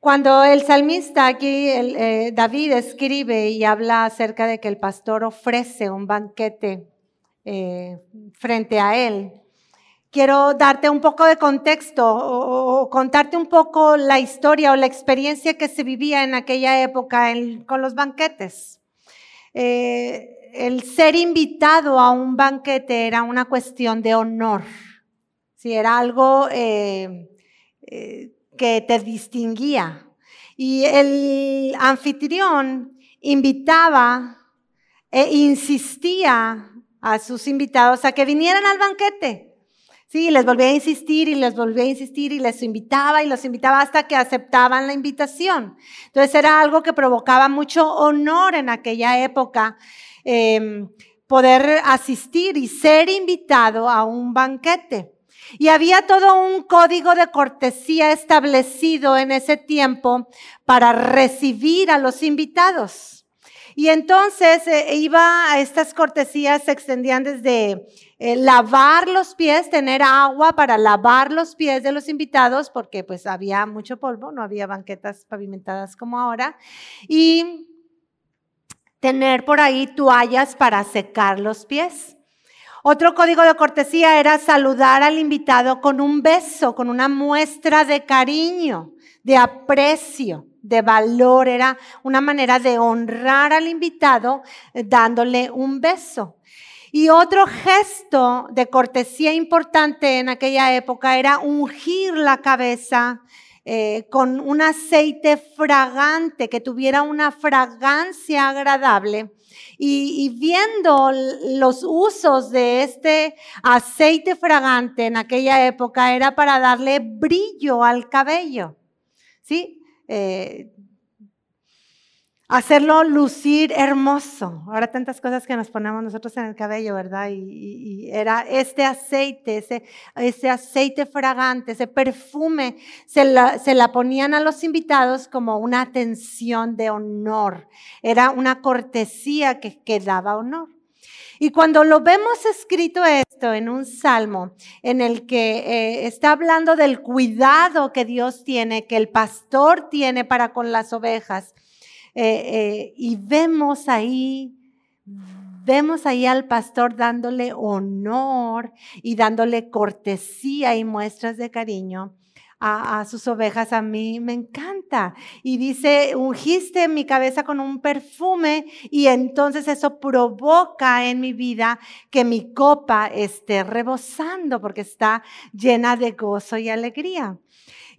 Cuando el salmista aquí, eh, David, escribe y habla acerca de que el pastor ofrece un banquete eh, frente a él, quiero darte un poco de contexto o, contarte un poco la historia o la experiencia que se vivía en aquella época con los banquetes. Eh, el ser invitado a un banquete era una cuestión de honor, si era algo eh, eh, que te distinguía. Y el anfitrión invitaba e insistía a sus invitados a que vinieran al banquete. Sí, les volvía a insistir y les volvía a insistir y les invitaba y los invitaba hasta que aceptaban la invitación. Entonces era algo que provocaba mucho honor en aquella época, em, poder asistir y ser invitado a un banquete. Y había todo un código de cortesía establecido en ese tiempo para recibir a los invitados. Y entonces eh, iba a estas cortesías, se extendían desde eh, lavar los pies, tener agua para lavar los pies de los invitados, porque pues había mucho polvo, no había banquetas pavimentadas como ahora, y tener por ahí toallas para secar los pies. Otro código de cortesía era saludar al invitado con un beso, con una muestra de cariño, de aprecio, de valor. Era una manera de honrar al invitado eh, dándole un beso. Y otro gesto de cortesía importante en aquella época era ungir la cabeza eh, con un aceite fragante, que tuviera una fragancia agradable. Y, viendo los usos de este aceite fragante en aquella época era para darle brillo al cabello. ¿Sí? Eh, hacerlo lucir hermoso. Ahora tantas cosas que nos ponemos nosotros en el cabello, ¿verdad? Y, era este aceite, ese, aceite fragante, ese perfume, se la, se la ponían a los invitados como una atención de honor. Era una cortesía que, que daba honor. Y cuando lo vemos escrito esto en un salmo en el que eh, está hablando del cuidado que Dios tiene, que el pastor tiene para con las ovejas, eh, eh, y vemos ahí, vemos ahí al pastor dándole honor y dándole cortesía y muestras de cariño. A, a, sus ovejas, a mí me encanta. Y dice, ungiste mi cabeza con un perfume y entonces eso provoca en mi vida que mi copa esté rebosando porque está llena de gozo y alegría.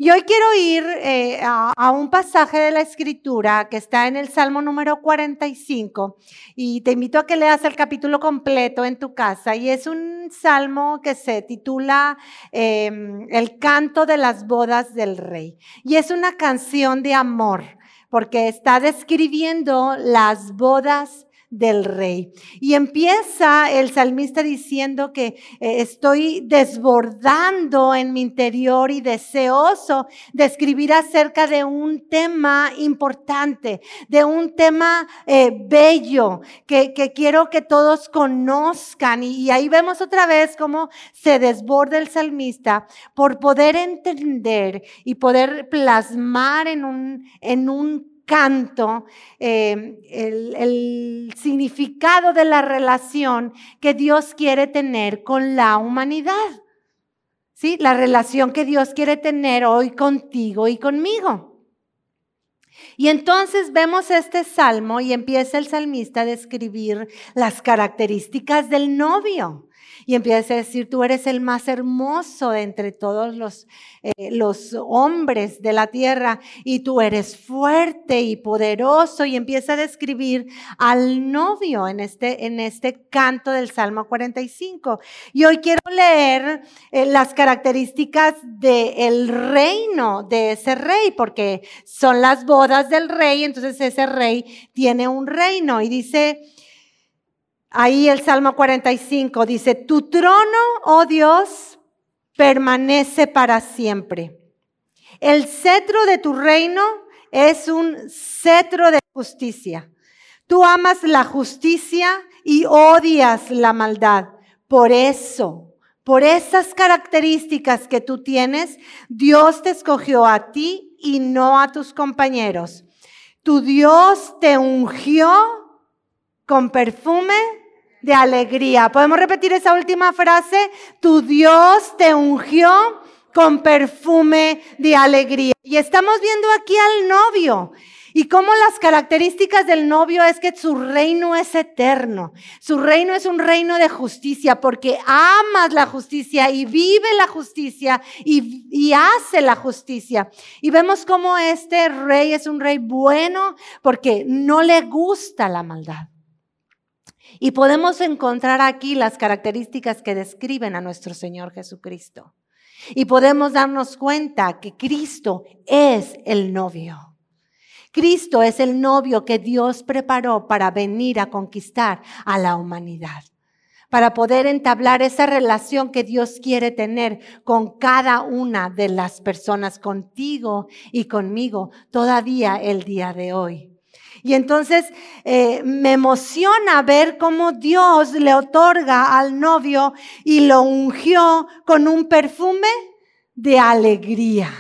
Y hoy quiero ir eh, a, un pasaje de la escritura que está en el Salmo número 45 y te invito a que leas el capítulo completo en tu casa. Y es un salmo que se titula em, El canto de las bodas del rey. Y es una canción de amor porque está describiendo las bodas del rey. Y empieza el salmista diciendo que eh, estoy desbordando en mi interior y deseoso de escribir acerca de un tema importante, de un tema eh, bello que, quiero que todos conozcan. Y, y ahí vemos otra vez cómo se desborda el salmista por poder entender y poder plasmar en un, en un canto, eh, el, significado de la relación que Dios quiere tener con la humanidad. ¿Sí? La relación que Dios quiere tener hoy contigo y conmigo. Y entonces vemos este salmo y empieza el salmista a describir las características del novio y empieza a decir, tú eres el más hermoso entre todos los, eh, los hombres de la tierra y tú eres fuerte y poderoso y empieza a describir al novio en este, en este canto del Salmo 45. Y hoy quiero leer eh, las características del reino de ese rey, porque son las bodas del rey, entonces ese rey tiene un reino y dice, Ahí el Salmo 45 dice, tu trono, oh Dios, permanece para siempre. El cetro de tu reino es un cetro de justicia. Tú amas la justicia y odias la maldad. Por eso, Por esas características que tú tienes, Dios te escogió a ti y no a tus compañeros. Tu Dios te ungió con perfume de alegría. ¿Podemos repetir esa última frase? Tu Dios te ungió con perfume de alegría. Y estamos viendo aquí al novio. Y cómo las características del novio es que su reino es eterno. Su reino es un reino de justicia porque amas la justicia y vive la justicia y, hace la justicia. Y vemos cómo este rey es un rey bueno porque no le gusta la maldad. Y podemos encontrar aquí las características que describen a nuestro Señor Jesucristo. Y podemos darnos cuenta que Cristo es el novio. Cristo es el novio que Dios preparó para venir a conquistar a la humanidad, para poder entablar esa relación que Dios quiere tener con cada una de las personas, contigo y conmigo, todavía el día de hoy. Y entonces eh, me emociona ver cómo Dios le otorga al novio y lo ungió con un perfume de alegría.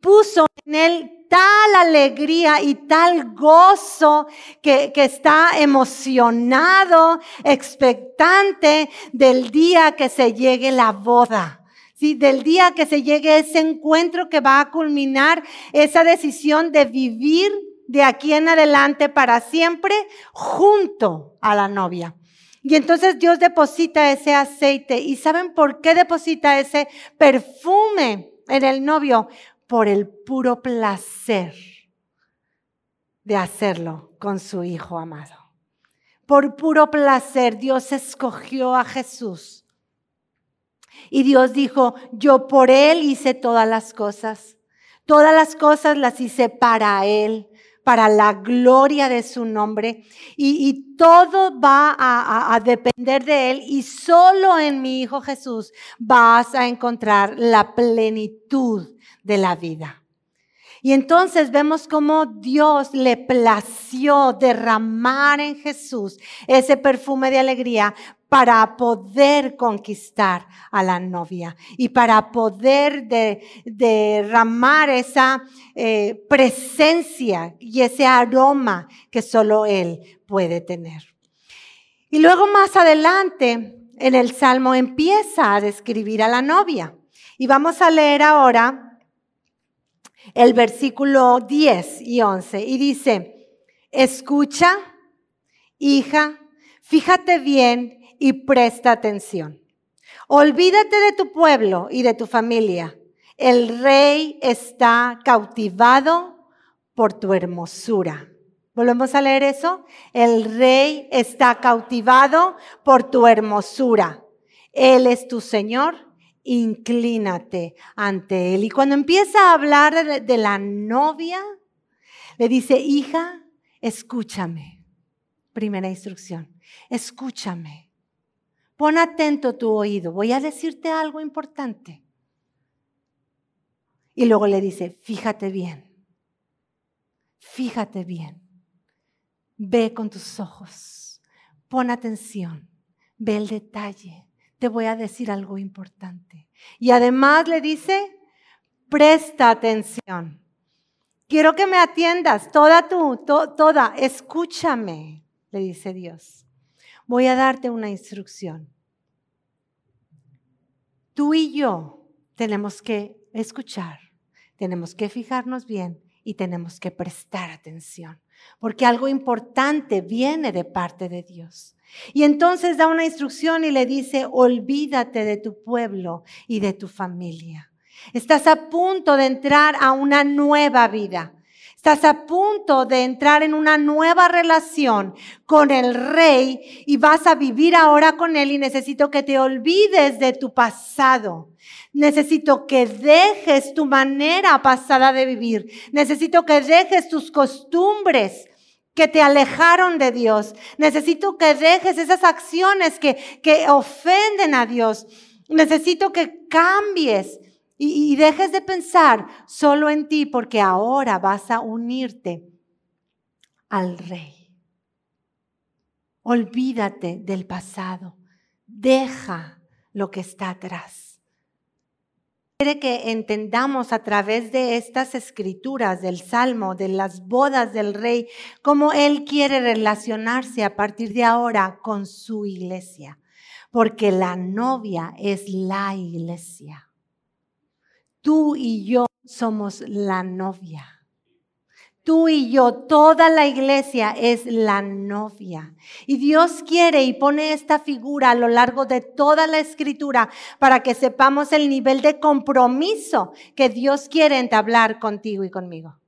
Puso en él tal alegría y tal gozo que, que está emocionado, expectante del día que se llegue la boda. Sí, del día que se llegue ese encuentro que va a culminar esa decisión de vivir de aquí en adelante para siempre junto a la novia. Y entonces Dios deposita ese aceite. ¿Y saben por qué deposita ese perfume en el novio? Por el puro placer de hacerlo con su Hijo amado. Por puro placer Dios escogió a Jesús. Y Dios dijo, yo por Él hice todas las cosas. Todas las cosas las hice para Él para la gloria de su nombre y, todo va a, a, depender de Él y solo en mi Hijo Jesús vas a encontrar la plenitud de la vida. Y entonces vemos cómo Dios le plació derramar en Jesús ese perfume de alegría para poder conquistar a la novia y para poder derramar esa eh, presencia y ese aroma que solo Él puede tener. Y luego más adelante en el Salmo empieza a describir a la novia. Y vamos a leer ahora el versículo 10 y 11 y dice, escucha, hija, fíjate bien y presta atención. Olvídate de tu pueblo y de tu familia. El rey está cautivado por tu hermosura. ¿Volvemos a leer eso? El rey está cautivado por tu hermosura. Él es tu Señor inclínate ante Él. Y cuando empieza a hablar de, la novia, le dice, hija, escúchame. Primera instrucción, escúchame. Pon atento tu oído, voy a decirte algo importante. Y luego le dice, fíjate bien, fíjate bien, ve con tus ojos, pon atención, ve el detalle, te voy a decir algo importante. Y además le dice, presta atención. Quiero que me atiendas, toda tú, toda, escúchame, le dice Dios. Voy a darte una instrucción. Tú y yo tenemos que escuchar, tenemos que fijarnos bien y tenemos que prestar atención, porque algo importante viene de parte de Dios. Y entonces da una instrucción y le dice, olvídate de tu pueblo y de tu familia. Estás a punto de entrar a una nueva vida. Estás a punto de entrar en una nueva relación con el rey y vas a vivir ahora con él y necesito que te olvides de tu pasado. Necesito que dejes tu manera pasada de vivir. Necesito que dejes tus costumbres que te alejaron de Dios. Necesito que dejes esas acciones que, que ofenden a Dios. Necesito que cambies y, dejes de pensar solo en ti porque ahora vas a unirte al rey. Olvídate del pasado. Deja lo que está atrás. Quiere que entendamos a través de estas escrituras del Salmo, de las bodas del rey, cómo Él quiere relacionarse a partir de ahora con su iglesia, porque la novia es la iglesia. Tú y yo somos la novia. Tú y yo, toda la iglesia es la novia. Y Dios quiere y pone esta figura a lo largo de toda la escritura para que sepamos el nivel de compromiso que Dios quiere entablar contigo y conmigo.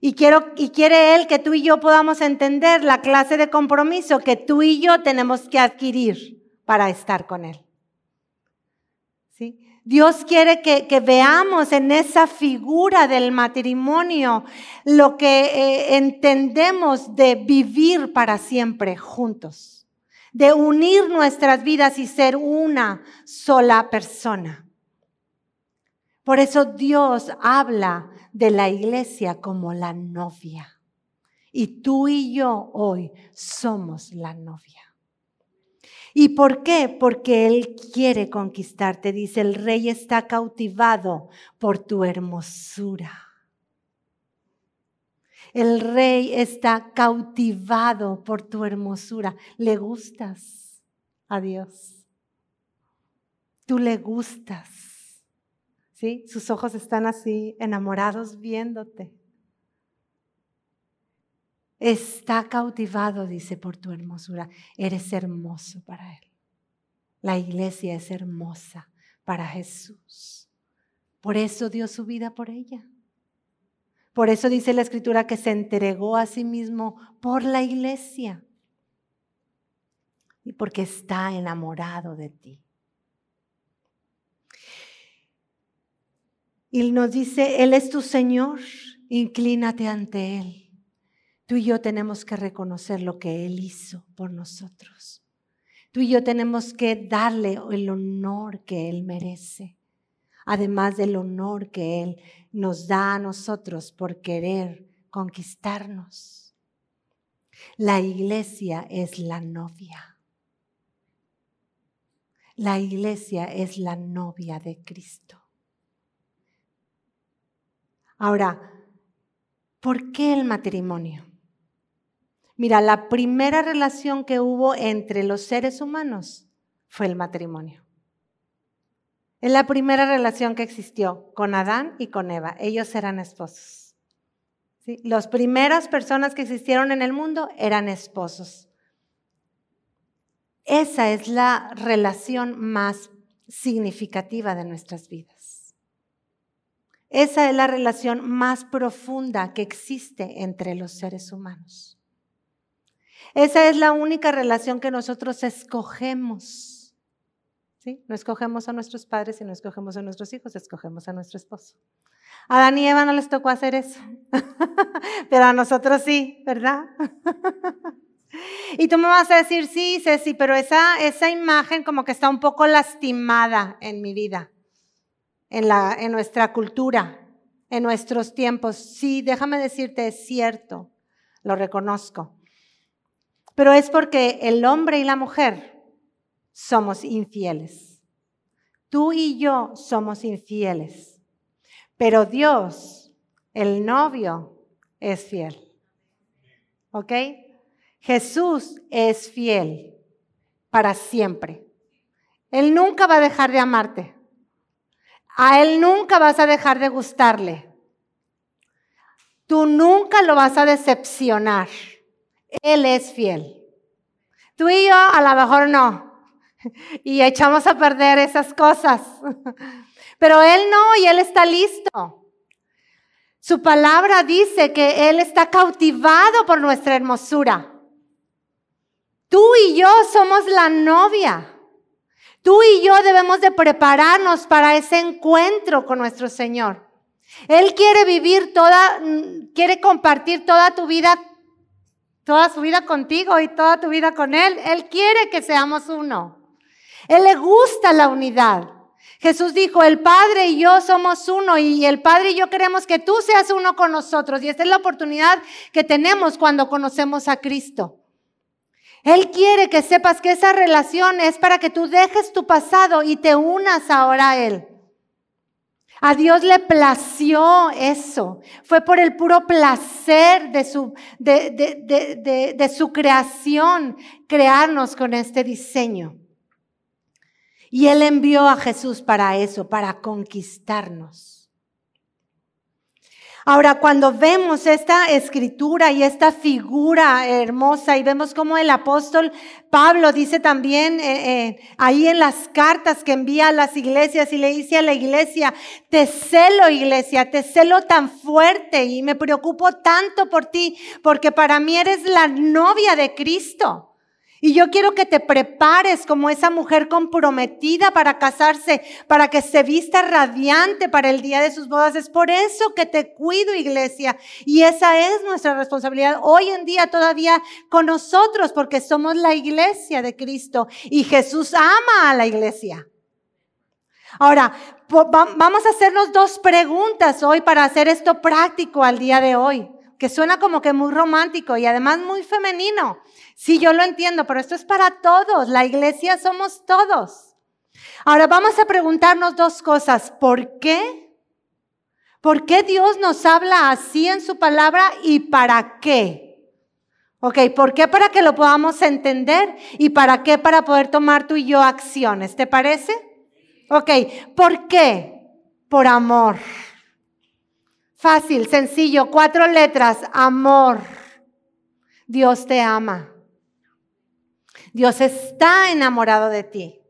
Y, quiere Él que tú y yo podamos entender la clase de compromiso que tú y yo tenemos que adquirir para estar con Él. ¿Sí? Dios quiere que, veamos en esa figura del matrimonio lo que eh, entendemos de vivir para siempre juntos, de unir nuestras vidas y ser una sola persona. Por eso Dios habla de la iglesia como la novia. Y tú y yo hoy somos la novia. ¿Y por qué? Porque Él quiere conquistarte. Dice, el rey está cautivado por tu hermosura. El rey está cautivado por tu hermosura. Le gustas a Dios. Tú le gustas. ¿Sí? Sus ojos están así enamorados viéndote. Está cautivado, dice, por tu hermosura. Eres hermoso para Él. La iglesia es hermosa para Jesús. Por eso dio su vida por ella. Por eso dice la escritura que se entregó a sí mismo por la iglesia. Y porque está enamorado de ti. Y nos dice, Él es tu Señor, inclínate ante Él. Tú y yo tenemos que reconocer lo que Él hizo por nosotros. Tú y yo tenemos que darle el honor que Él merece, además del honor que Él nos da a nosotros por querer conquistarnos. La iglesia es la novia. La iglesia es la novia de Cristo. Ahora, ¿por qué el matrimonio? Mira, la primera relación que hubo entre los seres humanos fue el matrimonio. Es la primera relación que existió con Adán y con Eva. Ellos eran esposos. Las primeras personas que existieron en el mundo eran esposos. Esa es la relación más significativa de nuestras vidas. Esa es la relación más profunda que existe entre los seres humanos. Esa es la única relación que nosotros escogemos. ¿Sí? No escogemos a nuestros padres y no escogemos a nuestros hijos, escogemos a nuestro esposo. A Adán y Eva no les tocó hacer eso, pero a nosotros sí, ¿verdad? y tú me vas a decir, sí, Ceci, pero esa, esa imagen como que está un poco lastimada en mi vida, en, la, en nuestra cultura, en nuestros tiempos. Sí, déjame decirte, es cierto, lo reconozco pero es porque el hombre y la mujer somos infieles. Tú y yo somos infieles, pero Dios, el novio, es fiel. ¿Ok? Jesús es fiel para siempre. Él nunca va a dejar de amarte. A Él nunca vas a dejar de gustarle. Tú nunca lo vas a decepcionar. Él es fiel. Tú y yo a lo mejor no. Y echamos a perder esas cosas. Pero Él no y Él está listo. Su palabra dice que Él está cautivado por nuestra hermosura. Tú y yo somos la novia. Tú y yo debemos de prepararnos para ese encuentro con nuestro Señor. Él quiere vivir toda, quiere compartir toda tu vida toda su vida contigo y toda tu vida con Él. Él quiere que seamos uno. Él le gusta la unidad. Jesús dijo, el Padre y yo somos uno y el Padre y yo queremos que tú seas uno con nosotros. Y esta es la oportunidad que tenemos cuando conocemos a Cristo. Él quiere que sepas que esa relación es para que tú dejes tu pasado y te unas ahora a Él. A Dios le plació eso. Fue por el puro placer de su, de, de, de, su creación crearnos con este diseño. Y Él envió a Jesús para eso, para conquistarnos. Ahora, cuando vemos esta escritura y esta figura hermosa y vemos como el apóstol Pablo dice también eh, eh, ahí en las cartas que envía a las iglesias y le dice a la iglesia, te celo iglesia, te celo tan fuerte y me preocupo tanto por ti porque para mí eres la novia de Cristo. Y yo quiero que te prepares como esa mujer comprometida para casarse, para que se vista radiante para el día de sus bodas. Es por eso que te cuido, iglesia. Y esa es nuestra responsabilidad hoy en día todavía con nosotros, porque somos la iglesia de Cristo y Jesús ama a la iglesia. Ahora, vamos a hacernos dos preguntas hoy para hacer esto práctico al día de hoy, que suena como que muy romántico y además muy femenino. Sí, yo lo entiendo, pero esto es para todos. La iglesia somos todos. Ahora vamos a preguntarnos dos cosas. ¿Por qué? ¿Por qué Dios nos habla así en su palabra y para qué? Ok, ¿por qué? Para que lo podamos entender y para qué? Para poder tomar tú y yo acciones. ¿Te parece? Ok, ¿por qué? Por amor. Fácil, sencillo, cuatro letras, amor. Dios te ama. Dios está enamorado de ti.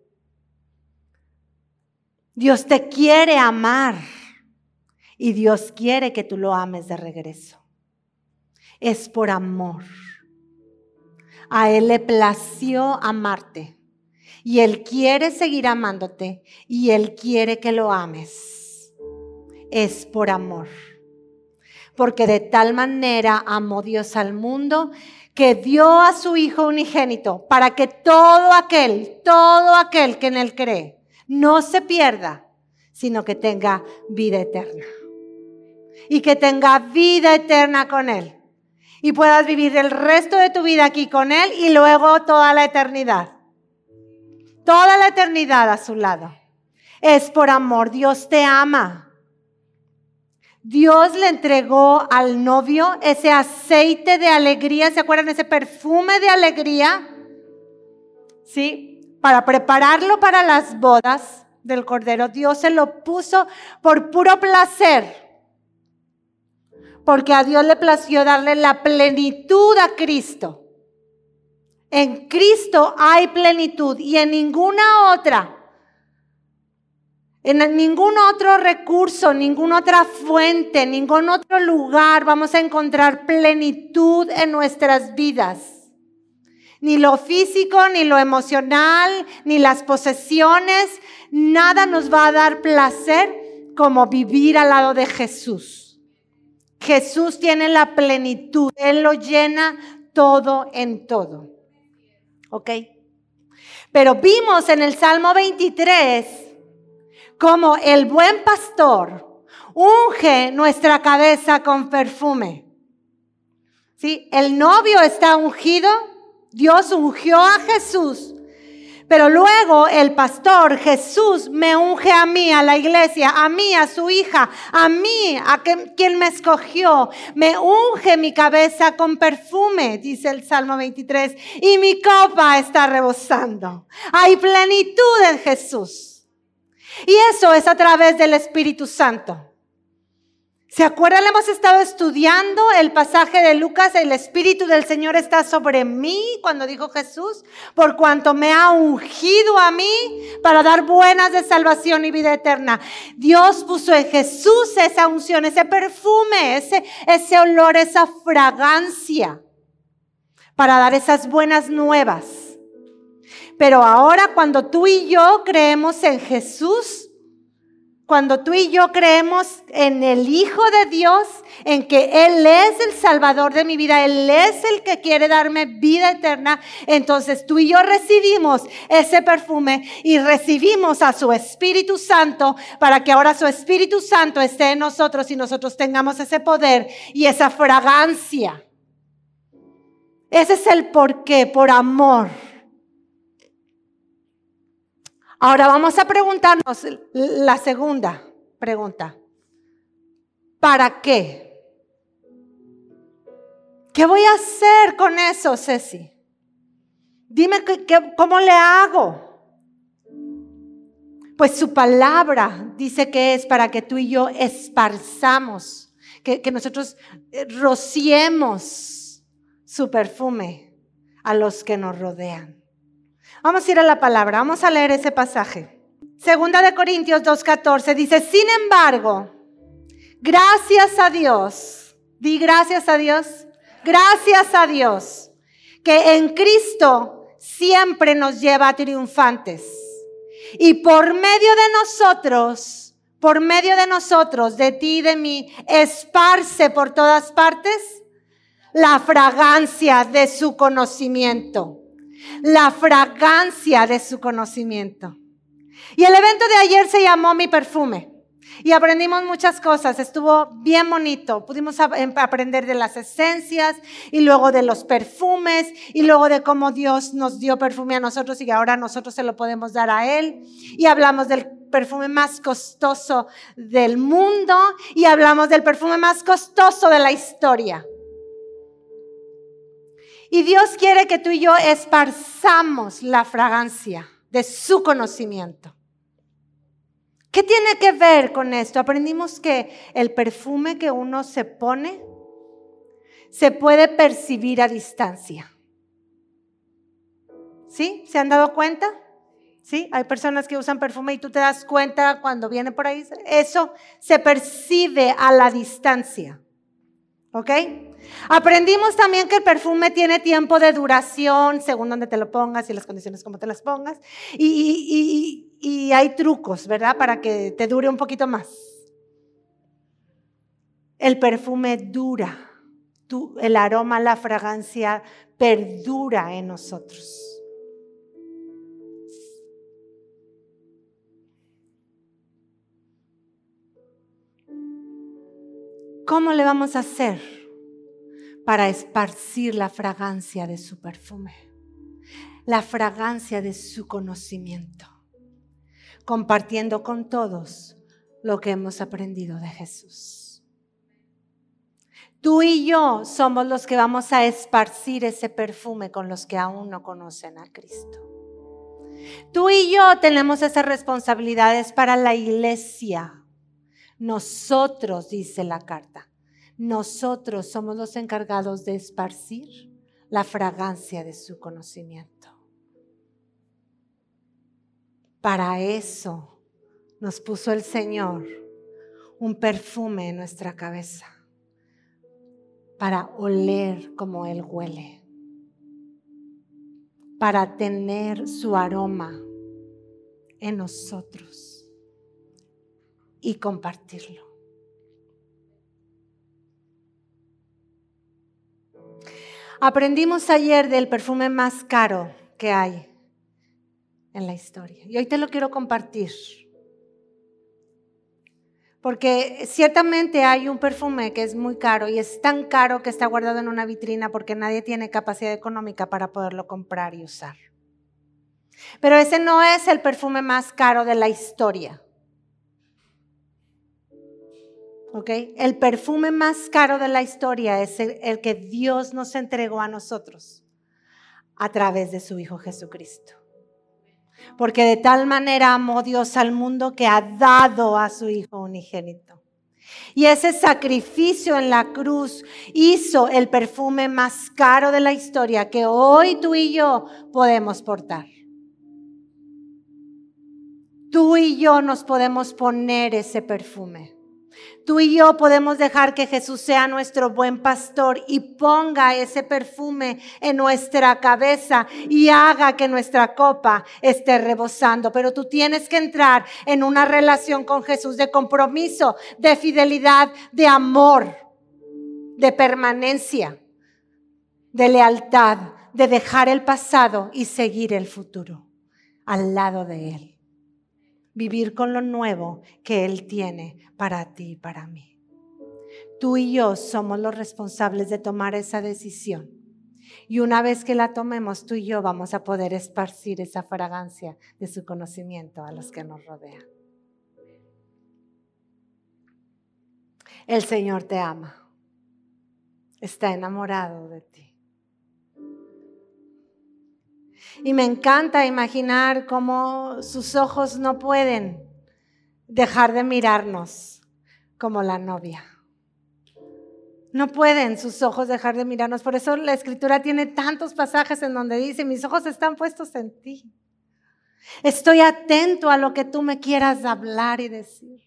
Dios te quiere amar y Dios quiere que tú lo ames de regreso. Es por amor. A Él le plació amarte y Él quiere seguir amándote y Él quiere que lo ames. Es por amor. Porque de tal manera amó Dios al mundo que dio a su Hijo unigénito para que todo aquel, todo aquel que en Él cree, no se pierda, sino que tenga vida eterna. Y que tenga vida eterna con Él. Y puedas vivir el resto de tu vida aquí con Él y luego toda la eternidad. Toda la eternidad a su lado. Es por amor, Dios te ama. Dios le entregó al novio ese aceite de alegría, ¿se acuerdan? Ese perfume de alegría, ¿sí? Para prepararlo para las bodas del Cordero. Dios se lo puso por puro placer, porque a Dios le plació darle la plenitud a Cristo. En Cristo hay plenitud y en ninguna otra en ningún otro recurso, ninguna otra fuente, ningún otro lugar vamos a encontrar plenitud en nuestras vidas. Ni lo físico, ni lo emocional, ni las posesiones, nada nos va a dar placer como vivir al lado de Jesús. Jesús tiene la plenitud, Él lo llena todo en todo. ¿Ok? Pero vimos en el Salmo 23 como el buen pastor unge nuestra cabeza con perfume. ¿Sí? El novio está ungido, Dios ungió a Jesús, pero luego el pastor Jesús me unge a mí, a la iglesia, a mí, a su hija, a mí, a quien me escogió. Me unge mi cabeza con perfume, dice el Salmo 23, y mi copa está rebosando. Hay plenitud en Jesús. Y eso es a través del Espíritu Santo. ¿Se acuerdan? Hemos estado estudiando el pasaje de Lucas, el Espíritu del Señor está sobre mí, cuando dijo Jesús, por cuanto me ha ungido a mí para dar buenas de salvación y vida eterna. Dios puso en Jesús esa unción, ese perfume, ese, ese olor, esa fragancia, para dar esas buenas nuevas. Pero ahora cuando tú y yo creemos en Jesús, cuando tú y yo creemos en el Hijo de Dios, en que Él es el Salvador de mi vida, Él es el que quiere darme vida eterna, entonces tú y yo recibimos ese perfume y recibimos a su Espíritu Santo para que ahora su Espíritu Santo esté en nosotros y nosotros tengamos ese poder y esa fragancia. Ese es el por qué, por amor. Ahora vamos a preguntarnos la segunda pregunta. ¿Para qué? ¿Qué voy a hacer con eso, Ceci? Dime cómo le hago. Pues su palabra dice que es para que tú y yo esparzamos, que, nosotros eh, rociemos su perfume a los que nos rodean. Vamos a ir a la palabra, vamos a leer ese pasaje. Segunda de Corintios 2.14 dice, sin embargo, gracias a Dios, di gracias a Dios, gracias a Dios, que en Cristo siempre nos lleva triunfantes. Y por medio de nosotros, por medio de nosotros, de ti y de mí, esparce por todas partes la fragancia de su conocimiento. La fragancia de su conocimiento. Y el evento de ayer se llamó Mi perfume. Y aprendimos muchas cosas, estuvo bien bonito. Pudimos em, aprender de las esencias y luego de los perfumes y luego de cómo Dios nos dio perfume a nosotros y ahora nosotros se lo podemos dar a Él. Y hablamos del perfume más costoso del mundo y hablamos del perfume más costoso de la historia. Y Dios quiere que tú y yo esparzamos la fragancia de su conocimiento. ¿Qué tiene que ver con esto? Aprendimos que el perfume que uno se pone se puede percibir a distancia. ¿Sí? ¿Se han dado cuenta? ¿Sí? Hay personas que usan perfume y tú te das cuenta cuando viene por ahí. Eso se percibe a la distancia. ¿Ok? Aprendimos también que el perfume tiene tiempo de duración según donde te lo pongas y las condiciones como te las pongas. Y, hay trucos, ¿verdad? Para que te dure un poquito más. El perfume dura. el aroma, la fragancia perdura en nosotros. ¿Cómo le vamos a hacer para esparcir la fragancia de su perfume? La fragancia de su conocimiento, compartiendo con todos lo que hemos aprendido de Jesús. Tú y yo somos los que vamos a esparcir ese perfume con los que aún no conocen a Cristo. Tú y yo tenemos esas responsabilidades para la iglesia nosotros, dice la carta, nosotros somos los encargados de esparcir la fragancia de su conocimiento. Para eso nos puso el Señor un perfume en nuestra cabeza, para oler como Él huele, para tener su aroma en nosotros y compartirlo. Aprendimos ayer del perfume más caro que hay en la historia y hoy te lo quiero compartir. Porque ciertamente hay un perfume que es muy caro y es tan caro que está guardado en una vitrina porque nadie tiene capacidad económica para poderlo comprar y usar. Pero ese no es el perfume más caro de la historia. El perfume más caro de la historia es el, que Dios nos entregó a nosotros a través de su Hijo Jesucristo. Porque de tal manera amó Dios al mundo que ha dado a su Hijo unigénito. Y ese sacrificio en la cruz hizo el perfume más caro de la historia que hoy tú y yo podemos portar. Tú y yo nos podemos poner ese perfume. Tú y yo podemos dejar que Jesús sea nuestro buen pastor y ponga ese perfume en nuestra cabeza y haga que nuestra copa esté rebosando. Pero tú tienes que entrar en una relación con Jesús de compromiso, de fidelidad, de amor, de permanencia, de lealtad, de dejar el pasado y seguir el futuro al lado de Él vivir con lo nuevo que Él tiene para ti y para mí. Tú y yo somos los responsables de tomar esa decisión Y una vez que la tomemos, tú y yo vamos a poder esparcir esa fragancia de su conocimiento a los que nos rodean. El Señor te ama. Está enamorado de ti. Y me encanta imaginar cómo sus ojos no pueden dejar de mirarnos como la novia. No pueden sus ojos dejar de mirarnos. Por eso la escritura tiene tantos pasajes en donde dice, mis ojos están puestos en ti. Estoy atento a lo que tú me quieras hablar y decir.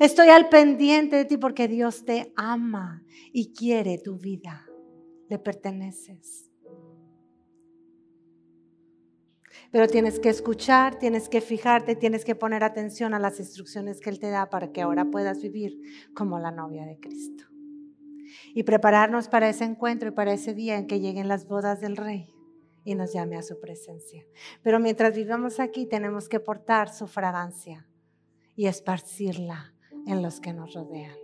Estoy al pendiente de ti porque Dios te ama y quiere tu vida. Le perteneces. Pero tienes que escuchar, tienes que fijarte, tienes que poner atención a las instrucciones que Él te da para que ahora puedas vivir como la novia de Cristo. Y prepararnos para ese encuentro y para ese día en que lleguen las bodas del Rey y nos llame a su presencia. Pero mientras vivamos aquí tenemos que portar su fragancia y esparcirla en los que nos rodean.